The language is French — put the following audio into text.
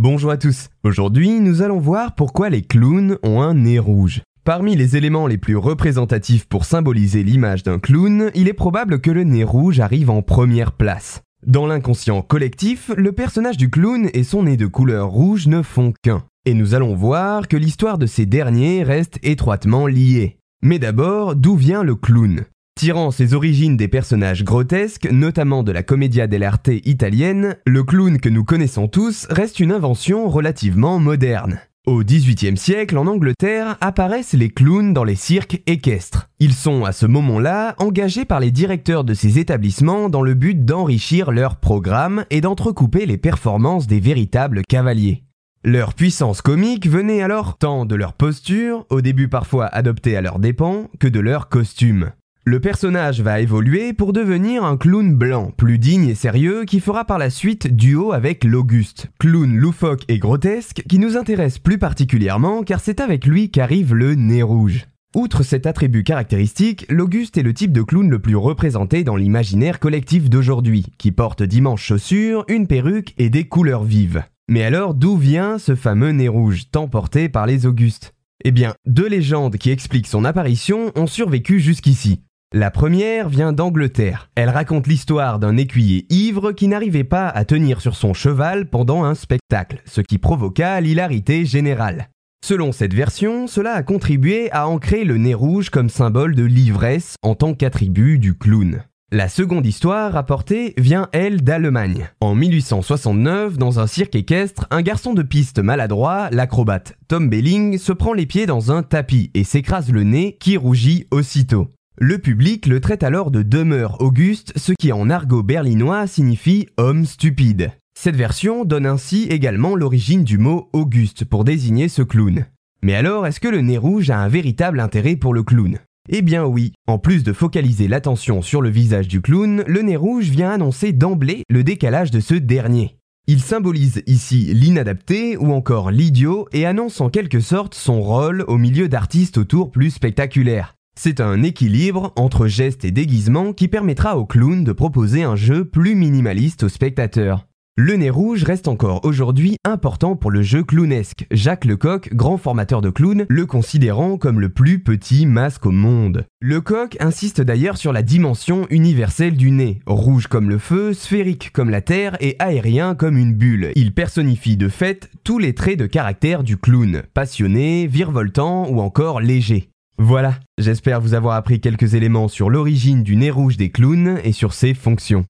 Bonjour à tous. Aujourd'hui, nous allons voir pourquoi les clowns ont un nez rouge. Parmi les éléments les plus représentatifs pour symboliser l'image d'un clown, il est probable que le nez rouge arrive en première place. Dans l'inconscient collectif, le personnage du clown et son nez de couleur rouge ne font qu'un. Et nous allons voir que l'histoire de ces derniers reste étroitement liée. Mais d'abord, d'où vient le clown? Tirant ses origines des personnages grotesques, notamment de la commedia dell'arte italienne, le clown que nous connaissons tous reste une invention relativement moderne. Au XVIIIe siècle, en Angleterre, apparaissent les clowns dans les cirques équestres. Ils sont à ce moment-là engagés par les directeurs de ces établissements dans le but d'enrichir leur programme et d'entrecouper les performances des véritables cavaliers. Leur puissance comique venait alors tant de leur posture, au début parfois adoptée à leurs dépens, que de leur costume. Le personnage va évoluer pour devenir un clown blanc, plus digne et sérieux, qui fera par la suite duo avec l'Auguste, clown loufoque et grotesque, qui nous intéresse plus particulièrement car c'est avec lui qu'arrive le nez rouge. Outre cet attribut caractéristique, l'Auguste est le type de clown le plus représenté dans l'imaginaire collectif d'aujourd'hui, qui porte d'immenses chaussures, une perruque et des couleurs vives. Mais alors d'où vient ce fameux nez rouge, tant porté par les Augustes Eh bien, deux légendes qui expliquent son apparition ont survécu jusqu'ici. La première vient d'Angleterre. Elle raconte l'histoire d'un écuyer ivre qui n'arrivait pas à tenir sur son cheval pendant un spectacle, ce qui provoqua l'hilarité générale. Selon cette version, cela a contribué à ancrer le nez rouge comme symbole de l'ivresse en tant qu'attribut du clown. La seconde histoire rapportée vient, elle, d'Allemagne. En 1869, dans un cirque équestre, un garçon de piste maladroit, l'acrobate Tom Belling, se prend les pieds dans un tapis et s'écrase le nez qui rougit aussitôt. Le public le traite alors de demeure auguste, ce qui en argot berlinois signifie homme stupide. Cette version donne ainsi également l'origine du mot Auguste pour désigner ce clown. Mais alors, est-ce que le nez rouge a un véritable intérêt pour le clown? Eh bien oui, en plus de focaliser l'attention sur le visage du clown, le nez rouge vient annoncer d'emblée le décalage de ce dernier. Il symbolise ici l'inadapté ou encore l'idiot et annonce en quelque sorte son rôle au milieu d'artistes autour plus spectaculaires. C'est un équilibre entre gestes et déguisements qui permettra au clown de proposer un jeu plus minimaliste aux spectateurs. Le nez rouge reste encore aujourd'hui important pour le jeu clownesque, Jacques Lecoq, grand formateur de clown, le considérant comme le plus petit masque au monde. Lecoq insiste d'ailleurs sur la dimension universelle du nez, rouge comme le feu, sphérique comme la terre et aérien comme une bulle. Il personnifie de fait tous les traits de caractère du clown, passionné, virevoltant ou encore léger. Voilà, j'espère vous avoir appris quelques éléments sur l'origine du nez rouge des clowns et sur ses fonctions.